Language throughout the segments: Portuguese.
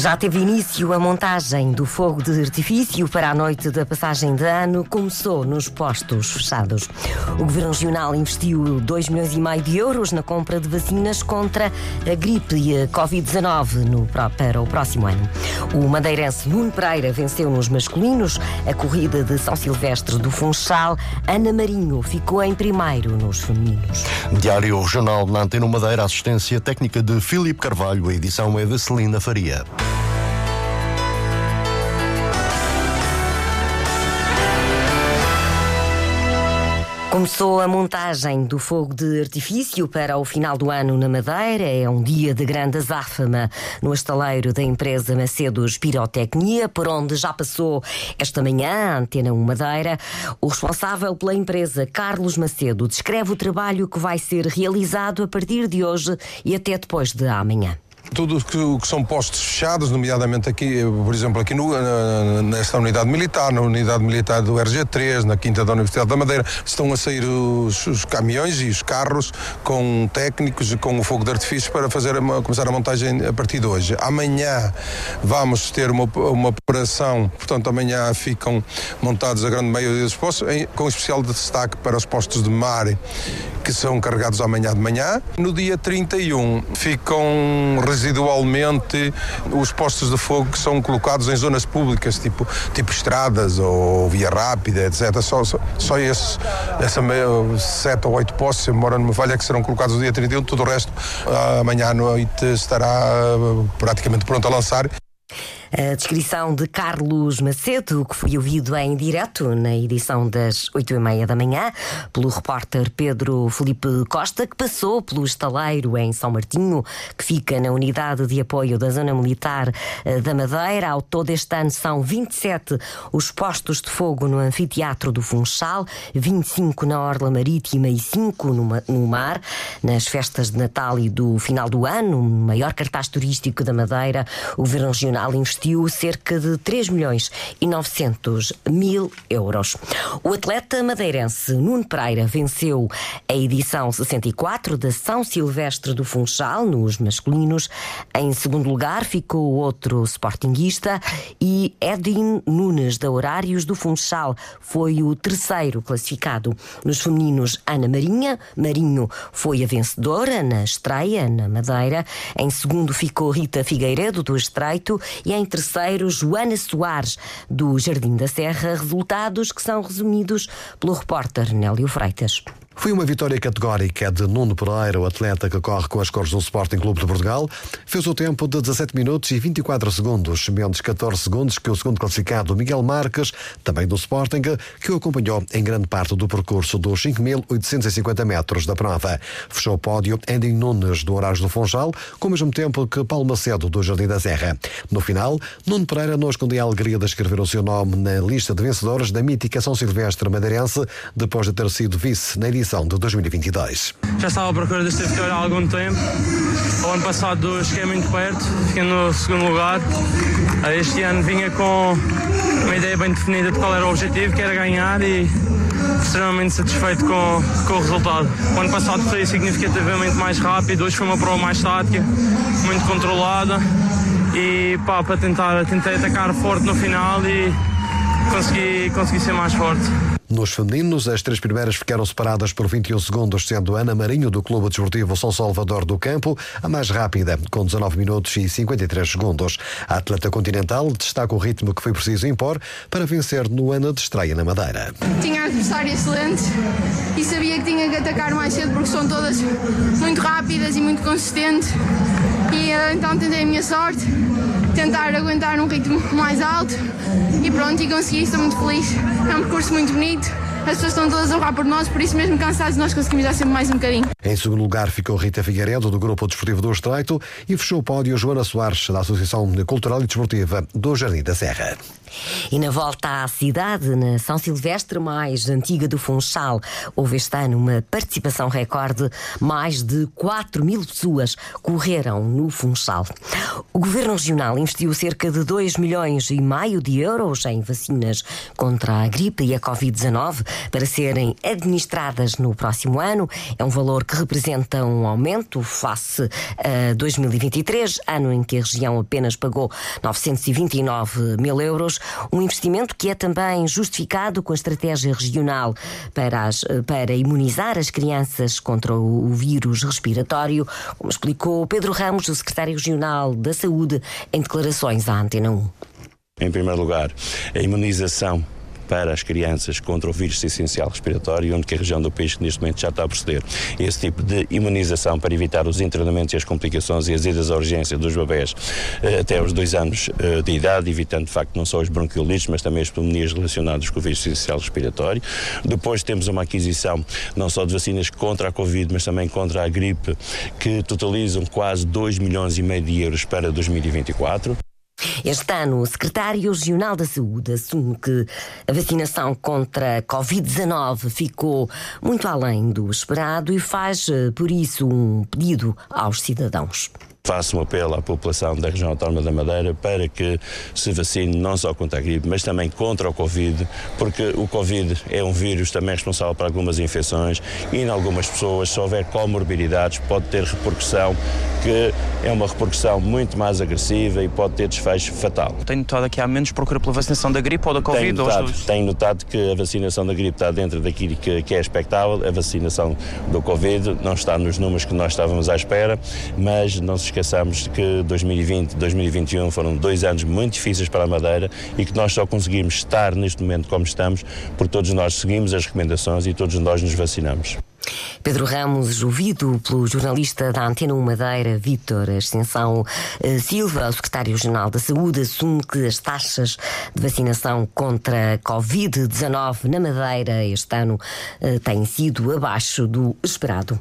Já teve início a montagem do fogo de artifício para a noite da passagem de ano. Começou nos postos fechados. O Governo Regional investiu 2 milhões e meio de euros na compra de vacinas contra a gripe e a Covid-19 para o próximo ano. O madeirense Nuno Pereira venceu nos masculinos a corrida de São Silvestre do Funchal. Ana Marinho ficou em primeiro nos femininos. Diário Regional na Antena Madeira, assistência técnica de Filipe Carvalho. A edição é de Celina Faria. Começou a montagem do fogo de artifício para o final do ano na Madeira. É um dia de grande azáfama no estaleiro da empresa Macedos Pirotecnia, por onde já passou esta manhã a Antena 1 Madeira. O responsável pela empresa, Carlos Macedo, descreve o trabalho que vai ser realizado a partir de hoje e até depois de amanhã tudo o que, que, são postos fechados, nomeadamente aqui, por exemplo, aqui no, nesta unidade militar, na unidade militar do RG3, na Quinta da Universidade da Madeira, estão a sair os, os caminhões e os carros com técnicos e com o fogo de artifício para fazer começar a montagem a partir de hoje. Amanhã vamos ter uma, uma operação, portanto, amanhã ficam montados a grande maioria dos postos, em, com especial destaque para os postos de mar, que são carregados amanhã de manhã. No dia 31 ficam residualmente os postos de fogo que são colocados em zonas públicas, tipo, tipo estradas ou via rápida, etc. Só, só, só essa meio, sete ou oito postos, se mora numa falha, que serão colocados no dia 31, tudo o resto amanhã à noite estará praticamente pronto a lançar. A descrição de Carlos Macedo, que foi ouvido em direto na edição das oito e meia da manhã, pelo repórter Pedro Felipe Costa, que passou pelo estaleiro em São Martinho, que fica na unidade de apoio da Zona Militar eh, da Madeira. Ao todo este ano são 27 os postos de fogo no Anfiteatro do Funchal, 25 na Orla Marítima e 5 no mar. Nas festas de Natal e do final do ano, o maior cartaz turístico da Madeira, o Governo Regional investiu investiu cerca de 3 milhões e 900 mil euros. O atleta madeirense Nuno Pereira venceu a edição 64 da São Silvestre do Funchal nos masculinos. Em segundo lugar ficou outro sportinguista e Edwin Nunes da Horários do Funchal foi o terceiro classificado. Nos femininos, Ana Marinha Marinho foi a vencedora na estreia na Madeira. Em segundo ficou Rita Figueiredo do Estreito e em terceiro, Joana Soares, do Jardim da Serra. Resultados que são resumidos pelo repórter Nélio Freitas. Foi uma vitória categórica de Nuno Pereira, o atleta que corre com as cores do Sporting Clube de Portugal. Fez o tempo de 17 minutos e 24 segundos, menos 14 segundos que o segundo classificado Miguel Marques, também do Sporting, que o acompanhou em grande parte do percurso dos 5.850 metros da prova. Fechou o pódio Andy Nunes, do Horário do Funchal, com o mesmo tempo que Paulo Macedo, do Jardim da Serra. No final, Nuno Pereira não escondia a alegria de escrever o seu nome na lista de vencedores da mítica São Silvestre Madeirense, depois de ter sido vice na edição edição de 2022. Já estava à procura desta vitória há algum tempo. O ano passado cheguei muito perto, fiquei no segundo lugar. Este ano vinha com uma ideia bem definida de qual era o objetivo, que era ganhar e extremamente satisfeito com, com o resultado. O ano passado foi significativamente mais rápido, hoje foi uma prova mais tática, muito controlada e pá, para tentar, tentei atacar forte no final e consegui, consegui ser mais forte. Nos femininos, as três primeiras ficaram separadas por 21 segundos, sendo Ana Marinho, do Clube Desportivo São Salvador do Campo, a mais rápida, com 19 minutos e 53 segundos. A atleta continental destaca o ritmo que foi preciso impor para vencer no ano de estreia na Madeira. Tinha adversário excelente e sabia que tinha que atacar mais cedo porque são todas muito rápidas e muito consistentes. E então tentei a minha sorte, tentar aguentar um ritmo mais alto e pronto, e consegui, estou muito feliz. É um percurso muito bonito as pessoas estão todas a rolar por nós, por isso mesmo cansados nós conseguimos dar sempre mais um bocadinho. Em segundo lugar ficou Rita Figueiredo, do Grupo Desportivo do Estreito, e fechou o pódio Joana Soares, da Associação Cultural e Desportiva do Jardim da Serra. E na volta à cidade, na São Silvestre, mais antiga do Funchal, houve este ano uma participação recorde. Mais de 4 mil pessoas correram no Funchal. O Governo Regional investiu cerca de 2 milhões e meio de euros em vacinas contra a gripe e a Covid-19 para serem administradas no próximo ano. É um valor que representa um aumento face a 2023, ano em que a região apenas pagou 929 mil euros. Um investimento que é também justificado com a estratégia regional para, as, para imunizar as crianças contra o vírus respiratório, como explicou Pedro Ramos, o secretário regional da Saúde, em declarações à Antena 1. Em primeiro lugar, a imunização para as crianças contra o vírus essencial respiratório, onde que a região do país neste momento já está a proceder esse tipo de imunização para evitar os internamentos e as complicações e as idas à urgência dos bebés eh, até aos dois anos eh, de idade, evitando de facto não só os bronquiolites, mas também as pneumonias relacionadas com o vírus essencial respiratório. Depois temos uma aquisição não só de vacinas contra a Covid, mas também contra a gripe, que totalizam quase 2 milhões e meio de euros para 2024. Este ano, o secretário regional da Saúde assume que a vacinação contra a Covid-19 ficou muito além do esperado e faz, eh, por isso, um pedido aos cidadãos. Faço um apelo à população da região autónoma da Madeira para que se vacine não só contra a gripe, mas também contra o Covid, porque o Covid é um vírus também responsável por algumas infecções e em algumas pessoas, se houver comorbidades, pode ter repercussão que é uma repercussão muito mais agressiva e pode ter desfecho fatal. Tenho notado que há menos procura pela vacinação da gripe ou da Covid? Tenho notado, tenho notado que a vacinação da gripe está dentro daquilo que, que é expectável, a vacinação do Covid não está nos números que nós estávamos à espera, mas não se esqueçamos que 2020 e 2021 foram dois anos muito difíceis para a Madeira e que nós só conseguimos estar neste momento como estamos porque todos nós seguimos as recomendações e todos nós nos vacinamos. Pedro Ramos, ouvido pelo jornalista da Antena 1 Madeira, Vítor Ascensão eh, Silva, o secretário-geral da Saúde, assume que as taxas de vacinação contra a Covid-19 na Madeira este ano eh, têm sido abaixo do esperado.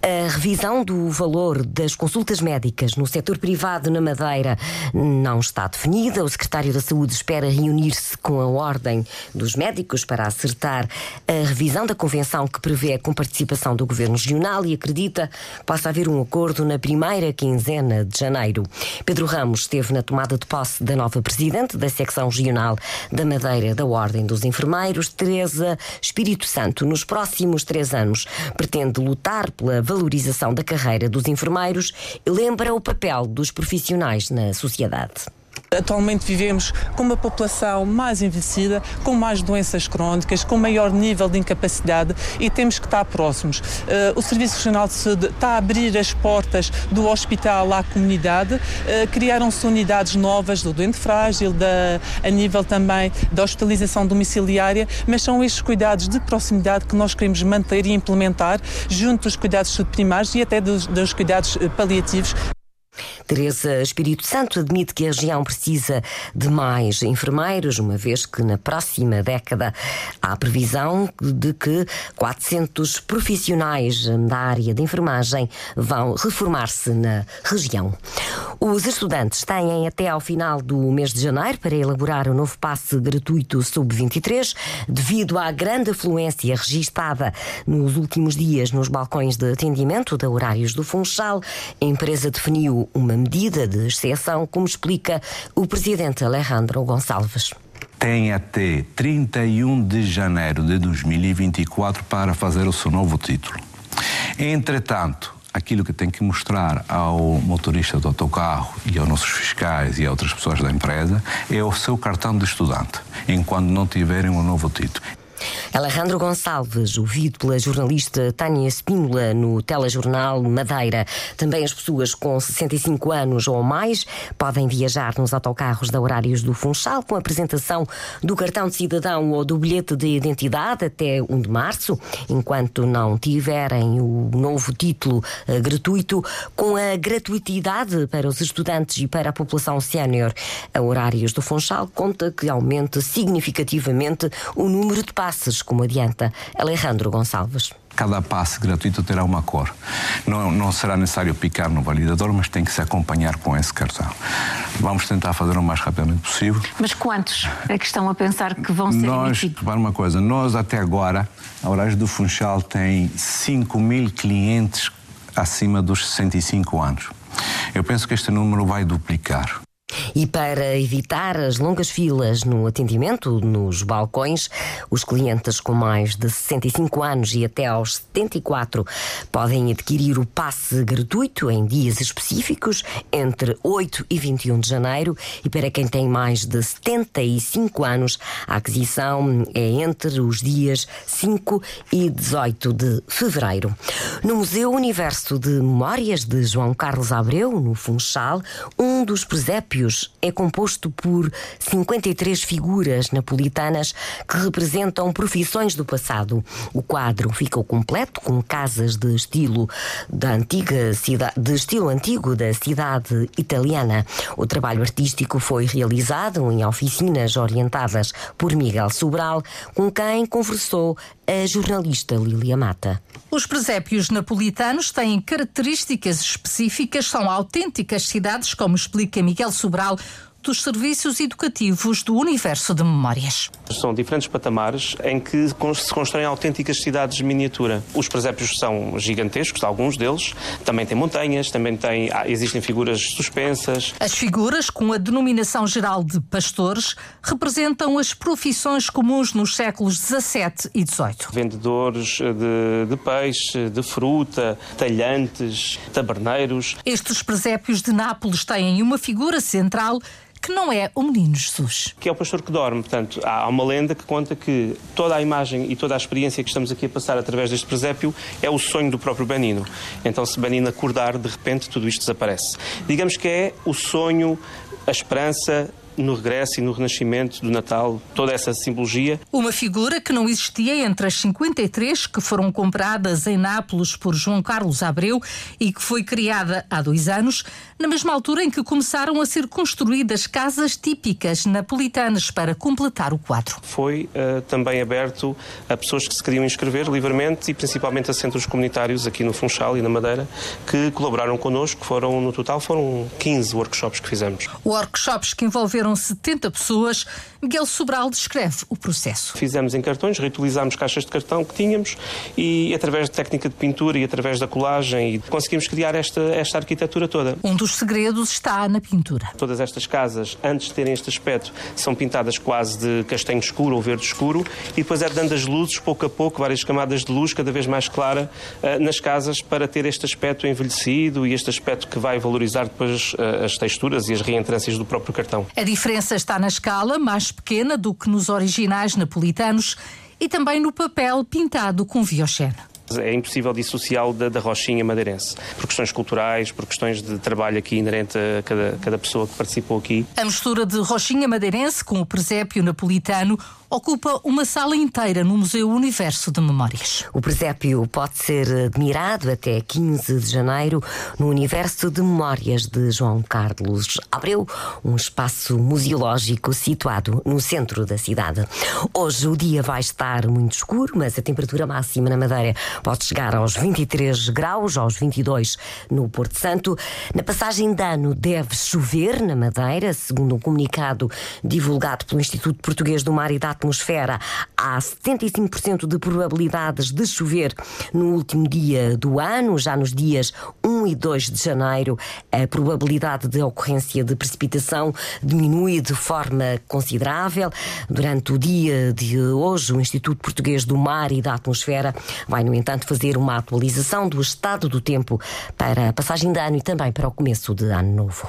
A revisão do valor das consultas médicas no setor privado na Madeira não está definida. O secretário da Saúde espera reunir-se com a Ordem dos Médicos para acertar a revisão da convenção que prevê a comparticipação do Governo Regional e acredita que possa haver um acordo na primeira quinzena de janeiro. Pedro Ramos esteve na tomada de posse da nova presidente da secção regional da Madeira da Ordem dos Enfermeiros, Teresa Espírito Santo. Nos próximos três anos, pretende lutar pela valorização da carreira dos enfermeiros e lembra o papel dos profissionais na sociedade. Atualmente vivemos com uma população mais envelhecida, com mais doenças crónicas, com maior nível de incapacidade e temos que estar próximos. Uh, o Serviço Regional de Saúde está a abrir as portas do hospital à comunidade. Uh, Criaram-se unidades novas do doente frágil, da, a nível também da hospitalização domiciliária, mas são estes cuidados de proximidade que nós queremos manter e implementar junto dos cuidados subprimários e até dos, dos cuidados eh, paliativos. Teresa Espírito Santo admite que a região precisa de mais enfermeiros, uma vez que na próxima década há previsão de que 400 profissionais da área de enfermagem vão reformar-se na região. Os estudantes têm até ao final do mês de janeiro para elaborar o novo passe gratuito sub-23, devido à grande afluência registada nos últimos dias nos balcões de atendimento da Horários do Funchal. A empresa definiu uma medida de exceção, como explica o presidente Alejandro Gonçalves tem até 31 de janeiro de 2024 para fazer o seu novo título. Entretanto, aquilo que tem que mostrar ao motorista do autocarro e aos nossos fiscais e a outras pessoas da empresa é o seu cartão de estudante, enquanto não tiverem um novo título. Alejandro Gonçalves, ouvido pela jornalista Tânia Espínola no telejornal Madeira. Também as pessoas com 65 anos ou mais podem viajar nos autocarros da Horários do Funchal com apresentação do cartão de cidadão ou do bilhete de identidade até 1 de março, enquanto não tiverem o novo título uh, gratuito, com a gratuitidade para os estudantes e para a população sénior. A Horários do Funchal conta que aumente significativamente o número de passes como adianta Alejandro Gonçalves. Cada passe gratuito terá uma cor. Não, não será necessário picar no validador, mas tem que se acompanhar com esse cartão. Vamos tentar fazer o mais rapidamente possível. Mas quantos é que estão a pensar que vão ser nós, emitidos? Uma coisa, nós até agora, a Horários do Funchal tem 5 mil clientes acima dos 65 anos. Eu penso que este número vai duplicar. E para evitar as longas filas no atendimento nos balcões, os clientes com mais de 65 anos e até aos 74 podem adquirir o passe gratuito em dias específicos entre 8 e 21 de janeiro. E para quem tem mais de 75 anos, a aquisição é entre os dias 5 e 18 de fevereiro. No Museu Universo de Memórias de João Carlos Abreu, no Funchal, um dos presépios é composto por 53 figuras napolitanas que representam profissões do passado. O quadro ficou completo com casas de estilo da antiga cidade, de estilo antigo da cidade italiana. O trabalho artístico foi realizado em oficinas orientadas por Miguel Sobral, com quem conversou a jornalista Lilia Mata. Os presépios napolitanos têm características específicas, são autênticas cidades, como explica Miguel Sobral, cerebral dos serviços educativos do universo de memórias. São diferentes patamares em que se constroem autênticas cidades de miniatura. Os presépios são gigantescos, alguns deles. Também têm montanhas, também têm, existem figuras suspensas. As figuras, com a denominação geral de pastores, representam as profissões comuns nos séculos XVII e XVIII. Vendedores de, de peixe, de fruta, talhantes, taberneiros. Estes presépios de Nápoles têm uma figura central que não é o Menino Jesus. Que é o pastor que dorme. Portanto, há uma lenda que conta que toda a imagem e toda a experiência que estamos aqui a passar através deste presépio é o sonho do próprio Benino. Então, se Benino acordar, de repente, tudo isto desaparece. Digamos que é o sonho, a esperança, no regresso e no renascimento do Natal, toda essa simbologia. Uma figura que não existia entre as 53 que foram compradas em Nápoles por João Carlos Abreu e que foi criada há dois anos, na mesma altura em que começaram a ser construídas casas típicas napolitanas para completar o quadro. Foi uh, também aberto a pessoas que se queriam inscrever livremente e principalmente a centros comunitários aqui no Funchal e na Madeira que colaboraram connosco. Foram, no total, foram 15 workshops que fizemos. Workshops que envolveram 70 pessoas. Miguel Sobral descreve o processo. Fizemos em cartões, reutilizámos caixas de cartão que tínhamos e, através de técnica de pintura e através da colagem, conseguimos criar esta, esta arquitetura toda. Um dos segredos está na pintura. Todas estas casas, antes de terem este aspecto, são pintadas quase de castanho escuro ou verde escuro e depois é dando as luzes, pouco a pouco, várias camadas de luz, cada vez mais clara, uh, nas casas para ter este aspecto envelhecido e este aspecto que vai valorizar depois uh, as texturas e as reentrâncias do próprio cartão. A diferença está na escala, mais pequena do que nos originais napolitanos e também no papel pintado com viochene. É impossível dissociá-lo da, da rochinha madeirense, por questões culturais, por questões de trabalho aqui inerente a cada, cada pessoa que participou aqui. A mistura de rochinha madeirense com o presépio napolitano ocupa uma sala inteira no Museu Universo de Memórias. O presépio pode ser admirado até 15 de janeiro no Universo de Memórias de João Carlos Abreu, um espaço museológico situado no centro da cidade. Hoje o dia vai estar muito escuro, mas a temperatura máxima na Madeira pode chegar aos 23 graus, aos 22 no Porto Santo. Na passagem de ano deve chover na Madeira, segundo um comunicado divulgado pelo Instituto Português do Mar e da atmosfera, há 75% de probabilidades de chover no último dia do ano, já nos dias 1 e 2 de janeiro, a probabilidade de ocorrência de precipitação diminui de forma considerável. Durante o dia de hoje, o Instituto Português do Mar e da Atmosfera vai, no entanto, fazer uma atualização do estado do tempo para a passagem de ano e também para o começo de ano novo.